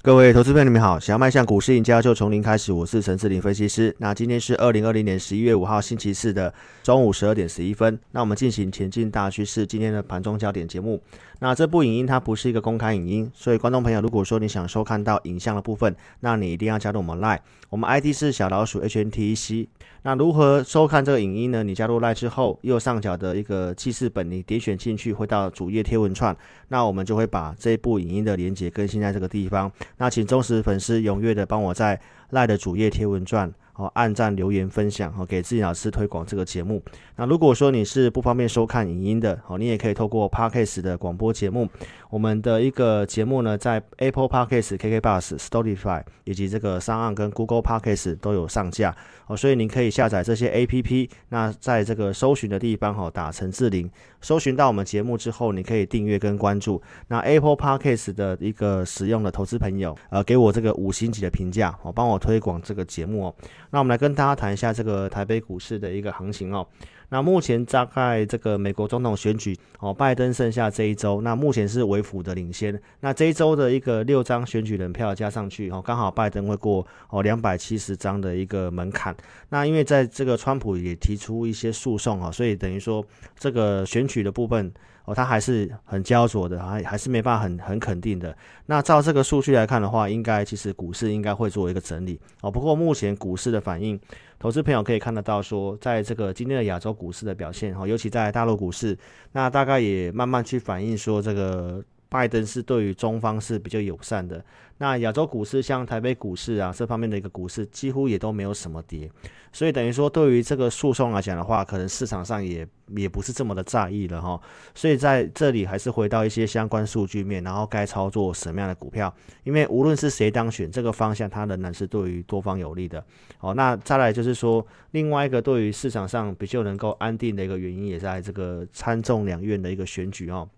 各位投资朋友，你们好！想要迈向股市赢家，就从零开始。我是陈志林分析师。那今天是二零二零年十一月五号星期四的中午十二点十一分。那我们进行前进大趋势今天的盘中焦点节目。那这部影音它不是一个公开影音，所以观众朋友，如果说你想收看到影像的部分，那你一定要加入我们 Line。我们 ID 是小老鼠 HNTEC。那如何收看这个影音呢？你加入赖之后，右上角的一个记事本，你点选进去会到主页贴文串。那我们就会把这部影音的连接更新在这个地方。那请忠实粉丝踊跃的帮我在赖的主页贴文串哦，按赞、留言、分享哦，给自己老师推广这个节目。那如果说你是不方便收看影音的哦，你也可以透过 Podcast 的广播节目。我们的一个节目呢，在 Apple Podcast、KK Bus、Spotify 以及这个商岸跟 Google Podcast 都有上架哦，所以您可以下载这些 APP。那在这个搜寻的地方哈，打陈志玲，搜寻到我们节目之后，你可以订阅跟关注。那 Apple Podcast 的一个使用的投资朋友，呃，给我这个五星级的评价哦，帮我推广这个节目哦。那我们来跟大家谈一下这个台北股市的一个行情哦。那目前大概这个美国总统选举哦，拜登剩下这一周，那目前是为辅的领先。那这一周的一个六张选举人票加上去哦，刚好拜登会过哦两百七十张的一个门槛。那因为在这个川普也提出一些诉讼啊，所以等于说这个选举的部分。哦，它还是很焦灼的，还还是没办法很很肯定的。那照这个数据来看的话，应该其实股市应该会做一个整理哦。不过目前股市的反应，投资朋友可以看得到，说在这个今天的亚洲股市的表现，哈，尤其在大陆股市，那大概也慢慢去反映说这个。拜登是对于中方是比较友善的，那亚洲股市像台北股市啊这方面的一个股市几乎也都没有什么跌，所以等于说对于这个诉讼来讲的话，可能市场上也也不是这么的在意了哈。所以在这里还是回到一些相关数据面，然后该操作什么样的股票，因为无论是谁当选，这个方向它仍然是对于多方有利的。好，那再来就是说另外一个对于市场上比较能够安定的一个原因，也在这个参众两院的一个选举哦。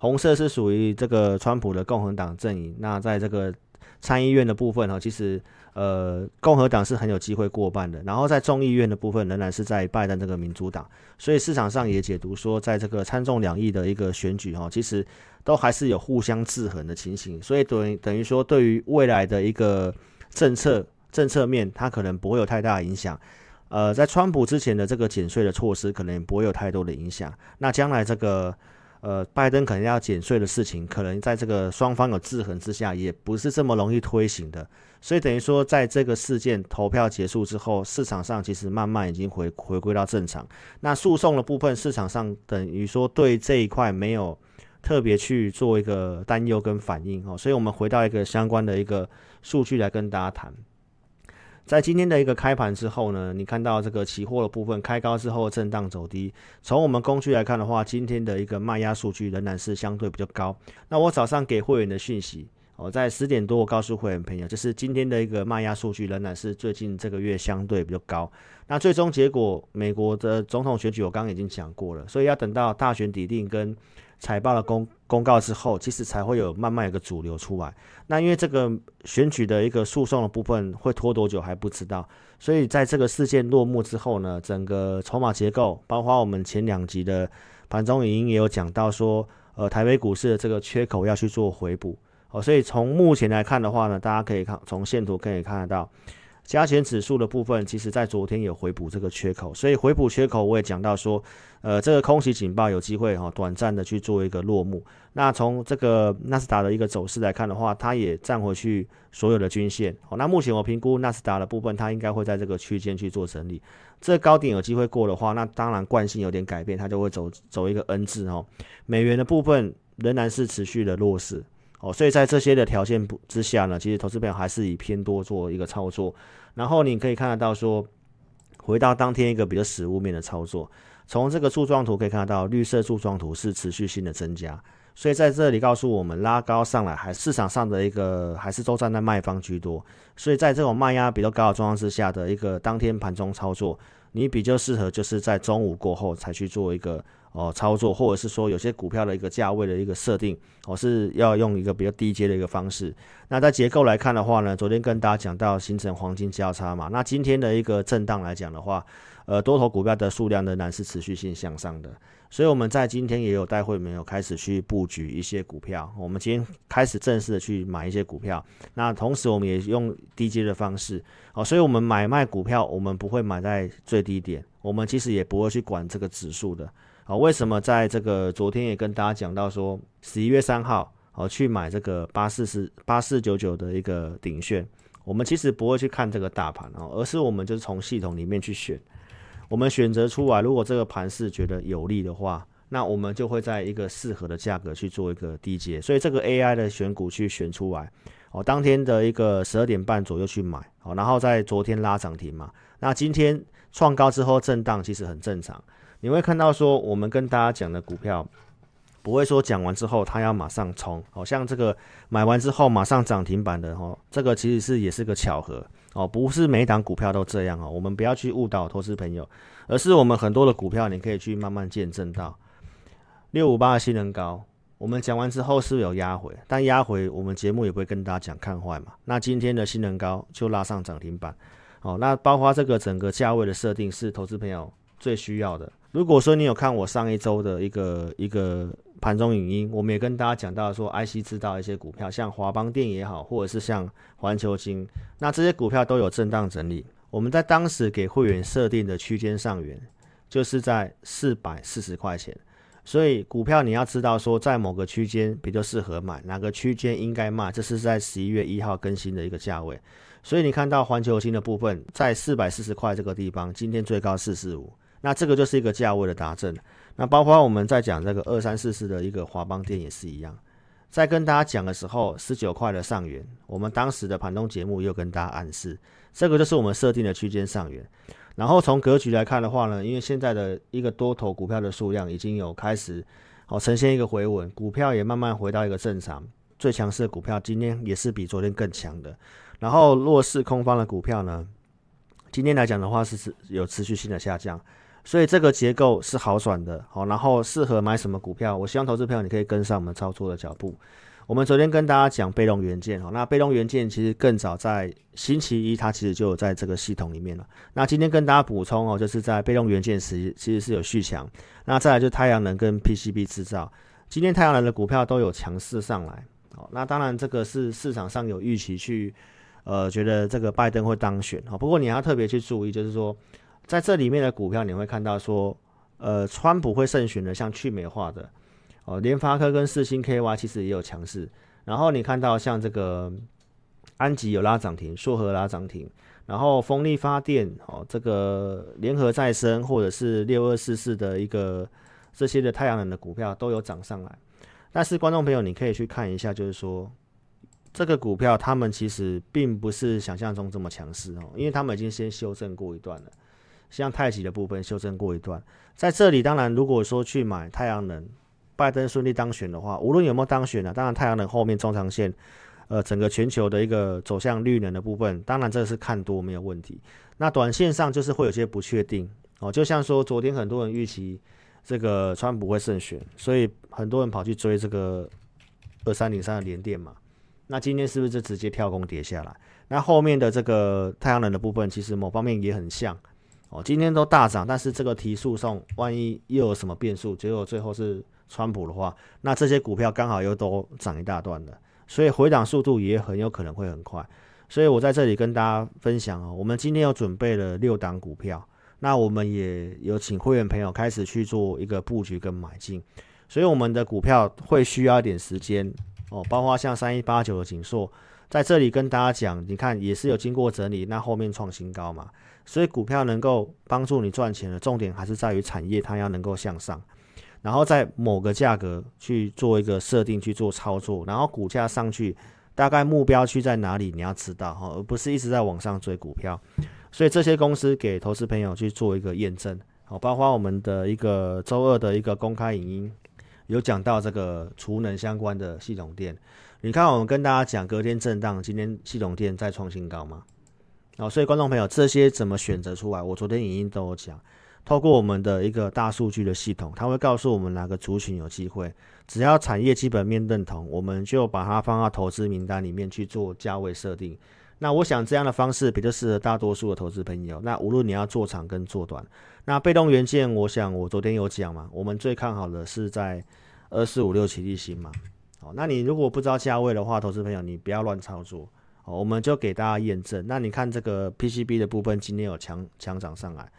红色是属于这个川普的共和党阵营，那在这个参议院的部分哈，其实呃共和党是很有机会过半的，然后在众议院的部分仍然是在拜登这个民主党，所以市场上也解读说，在这个参众两议的一个选举哈，其实都还是有互相制衡的情形，所以等于等于说对于未来的一个政策政策面，它可能不会有太大影响，呃，在川普之前的这个减税的措施可能不会有太多的影响，那将来这个。呃，拜登可能要减税的事情，可能在这个双方有制衡之下，也不是这么容易推行的。所以等于说，在这个事件投票结束之后，市场上其实慢慢已经回回归到正常。那诉讼的部分，市场上等于说对这一块没有特别去做一个担忧跟反应哦。所以我们回到一个相关的一个数据来跟大家谈。在今天的一个开盘之后呢，你看到这个期货的部分开高之后震荡走低。从我们工具来看的话，今天的一个卖压数据仍然是相对比较高。那我早上给会员的讯息，我在十点多我告诉会员朋友，就是今天的一个卖压数据仍然是最近这个月相对比较高。那最终结果，美国的总统选举我刚刚已经讲过了，所以要等到大选底定跟。财报的公公告之后，其实才会有慢慢有个主流出来。那因为这个选举的一个诉讼的部分会拖多久还不知道，所以在这个事件落幕之后呢，整个筹码结构，包括我们前两集的盘中语音也有讲到说，呃，台北股市的这个缺口要去做回补。哦，所以从目前来看的话呢，大家可以看从线图可以看得到。加权指数的部分，其实在昨天有回补这个缺口，所以回补缺口我也讲到说，呃，这个空袭警报有机会哈，短暂的去做一个落幕。那从这个纳斯达的一个走势来看的话，它也站回去所有的均线。好，那目前我评估纳斯达的部分，它应该会在这个区间去做整理。这高点有机会过的话，那当然惯性有点改变，它就会走走一个 N 字哦。美元的部分仍然是持续的弱势。哦，所以在这些的条件之下呢，其实投资朋友还是以偏多做一个操作。然后你可以看得到说，回到当天一个比较实物面的操作，从这个柱状图可以看得到，绿色柱状图是持续性的增加。所以在这里告诉我们，拉高上来还市场上的一个还是都站在卖方居多。所以在这种卖压比较高的状况之下的一个当天盘中操作，你比较适合就是在中午过后才去做一个哦操作，或者是说有些股票的一个价位的一个设定，哦是要用一个比较低阶的一个方式。那在结构来看的话呢，昨天跟大家讲到形成黄金交叉嘛，那今天的一个震荡来讲的话，呃多头股票的数量仍然是持续性向上的。所以我们在今天也有带会没有开始去布局一些股票，我们今天开始正式的去买一些股票。那同时我们也用低阶的方式，哦，所以我们买卖股票，我们不会买在最低点，我们其实也不会去管这个指数的。啊，为什么在这个昨天也跟大家讲到说，十一月三号，哦，去买这个八四四八四九九的一个顶线，我们其实不会去看这个大盘哦，而是我们就是从系统里面去选。我们选择出来，如果这个盘是觉得有利的话，那我们就会在一个适合的价格去做一个低阶。所以这个 AI 的选股去选出来，哦，当天的一个十二点半左右去买，哦，然后在昨天拉涨停嘛，那今天创高之后震荡其实很正常。你会看到说，我们跟大家讲的股票，不会说讲完之后它要马上冲，好像这个买完之后马上涨停板的哦，这个其实是也是个巧合。哦，不是每档股票都这样哦，我们不要去误导投资朋友，而是我们很多的股票，你可以去慢慢见证到。六五八的新能高，我们讲完之后是有压回，但压回我们节目也不会跟大家讲看坏嘛。那今天的新能高就拉上涨停板，哦，那包括这个整个价位的设定是投资朋友最需要的。如果说你有看我上一周的一个一个。盘中影音，我们也跟大家讲到说，IC 知道一些股票，像华邦电也好，或者是像环球金，那这些股票都有震荡整理。我们在当时给会员设定的区间上缘，就是在四百四十块钱。所以股票你要知道说，在某个区间比较适合买，哪个区间应该卖，这是在十一月一号更新的一个价位。所以你看到环球金的部分在四百四十块这个地方，今天最高四四五，那这个就是一个价位的达阵。那包括我们在讲这个二三四四的一个华邦店也是一样，在跟大家讲的时候，十九块的上缘，我们当时的盘中节目又跟大家暗示，这个就是我们设定的区间上缘。然后从格局来看的话呢，因为现在的一个多头股票的数量已经有开始哦呈现一个回稳，股票也慢慢回到一个正常，最强势的股票今天也是比昨天更强的。然后弱势空方的股票呢，今天来讲的话是持有持续性的下降。所以这个结构是好转的，好，然后适合买什么股票？我希望投资朋友你可以跟上我们操作的脚步。我们昨天跟大家讲被动元件，哦，那被动元件其实更早在星期一，它其实就有在这个系统里面了。那今天跟大家补充哦，就是在被动元件时其实是有续强。那再来就太阳能跟 PCB 制造，今天太阳能的股票都有强势上来，好，那当然这个是市场上有预期去，呃，觉得这个拜登会当选，好，不过你要特别去注意，就是说。在这里面的股票，你会看到说，呃，川普会胜选的，像去美化的，哦，联发科跟四星 KY 其实也有强势。然后你看到像这个安吉有拉涨停，硕和拉涨停，然后风力发电，哦，这个联合再生或者是六二四四的一个这些的太阳能的股票都有涨上来。但是观众朋友，你可以去看一下，就是说这个股票他们其实并不是想象中这么强势哦，因为他们已经先修正过一段了。像太极的部分修正过一段，在这里当然，如果说去买太阳能，拜登顺利当选的话，无论有没有当选呢，当然太阳能后面中长线，呃，整个全球的一个走向绿能的部分，当然这是看多没有问题。那短线上就是会有些不确定哦，就像说昨天很多人预期这个川普会胜选，所以很多人跑去追这个二三零三的连电嘛，那今天是不是就直接跳空跌下来？那后面的这个太阳能的部分，其实某方面也很像。哦，今天都大涨，但是这个提速送，万一又有什么变数，结果最后是川普的话，那这些股票刚好又都涨一大段了，所以回档速度也很有可能会很快。所以我在这里跟大家分享哦，我们今天又准备了六档股票，那我们也有请会员朋友开始去做一个布局跟买进，所以我们的股票会需要一点时间哦，包括像三一八九的锦硕，在这里跟大家讲，你看也是有经过整理，那后面创新高嘛。所以股票能够帮助你赚钱的重点还是在于产业它要能够向上，然后在某个价格去做一个设定去做操作，然后股价上去大概目标区在哪里你要知道哈，而不是一直在往上追股票。所以这些公司给投资朋友去做一个验证，好，包括我们的一个周二的一个公开影音有讲到这个储能相关的系统店，你看我们跟大家讲隔天震荡，今天系统店再创新高吗？哦，所以观众朋友，这些怎么选择出来？我昨天已经都有讲。透过我们的一个大数据的系统，它会告诉我们哪个族群有机会。只要产业基本面认同，我们就把它放到投资名单里面去做价位设定。那我想这样的方式比较适合大多数的投资朋友。那无论你要做长跟做短，那被动元件，我想我昨天有讲嘛，我们最看好的是在二四五六起立新嘛。好，那你如果不知道价位的话，投资朋友你不要乱操作。我们就给大家验证。那你看这个 PCB 的部分今天有强强涨上来，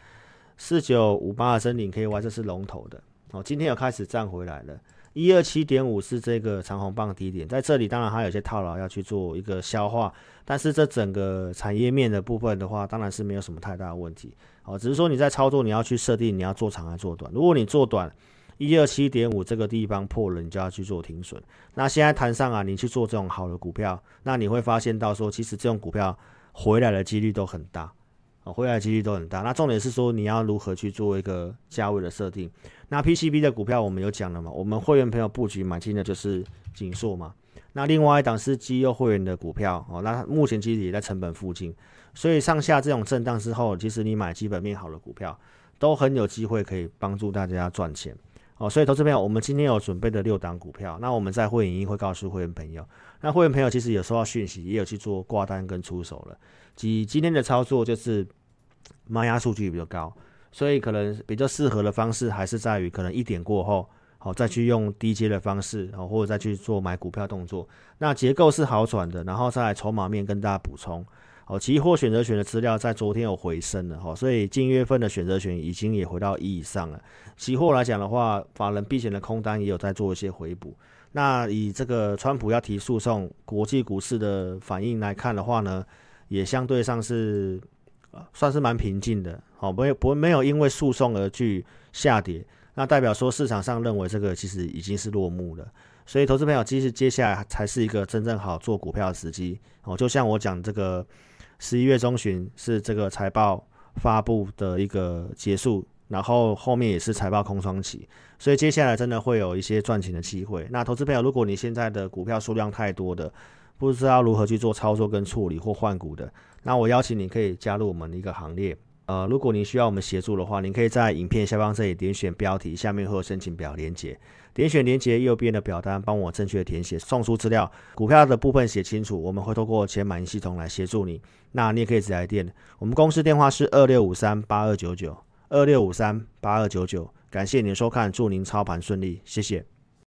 四九五八的森林 KY 这是龙头的。哦，今天有开始站回来了。一二七点五是这个长红棒低点，在这里当然它有些套牢要去做一个消化，但是这整个产业面的部分的话，当然是没有什么太大的问题。哦，只是说你在操作你要去设定你要做长还是做短。如果你做短，一二七点五这个地方破了，你就要去做停损。那现在谈上啊，你去做这种好的股票，那你会发现到说，其实这种股票回来的几率都很大。啊，回来几率都很大。那重点是说，你要如何去做一个价位的设定？那 PCB 的股票我们有讲了嘛？我们会员朋友布局买进的就是锦硕嘛。那另外一档是基优会员的股票哦。那目前其实也在成本附近，所以上下这种震荡之后，其实你买基本面好的股票，都很有机会可以帮助大家赚钱哦。所以投资朋友，我们今天有准备的六档股票，那我们在会影音会告诉会员朋友。那会员朋友其实有收到讯息，也有去做挂单跟出手了。即今天的操作就是卖压数据比较高，所以可能比较适合的方式还是在于可能一点过后，好再去用低阶的方式，好或者再去做买股票动作。那结构是好转的，然后再筹码面跟大家补充。哦，期货选择权的资料在昨天有回升了，哈，所以近月份的选择权已经也回到一以上了。期货来讲的话，法人避险的空单也有在做一些回补。那以这个川普要提诉讼，国际股市的反应来看的话呢？也相对上是，算是蛮平静的，好，没有不没有因为诉讼而去下跌，那代表说市场上认为这个其实已经是落幕了，所以投资朋友其实接下来才是一个真正好做股票的时机，哦，就像我讲这个十一月中旬是这个财报发布的一个结束，然后后面也是财报空窗期，所以接下来真的会有一些赚钱的机会。那投资朋友，如果你现在的股票数量太多的，不知道如何去做操作跟处理或换股的，那我邀请你可以加入我们的一个行列。呃，如果你需要我们协助的话，您可以在影片下方这里点选标题，下面会有申请表连接，点选连接右边的表单，帮我正确填写，送出资料，股票的部分写清楚，我们会透过前满意系统来协助你。那你也可以直来电，我们公司电话是二六五三八二九九二六五三八二九九。感谢您收看，祝您操盘顺利，谢谢。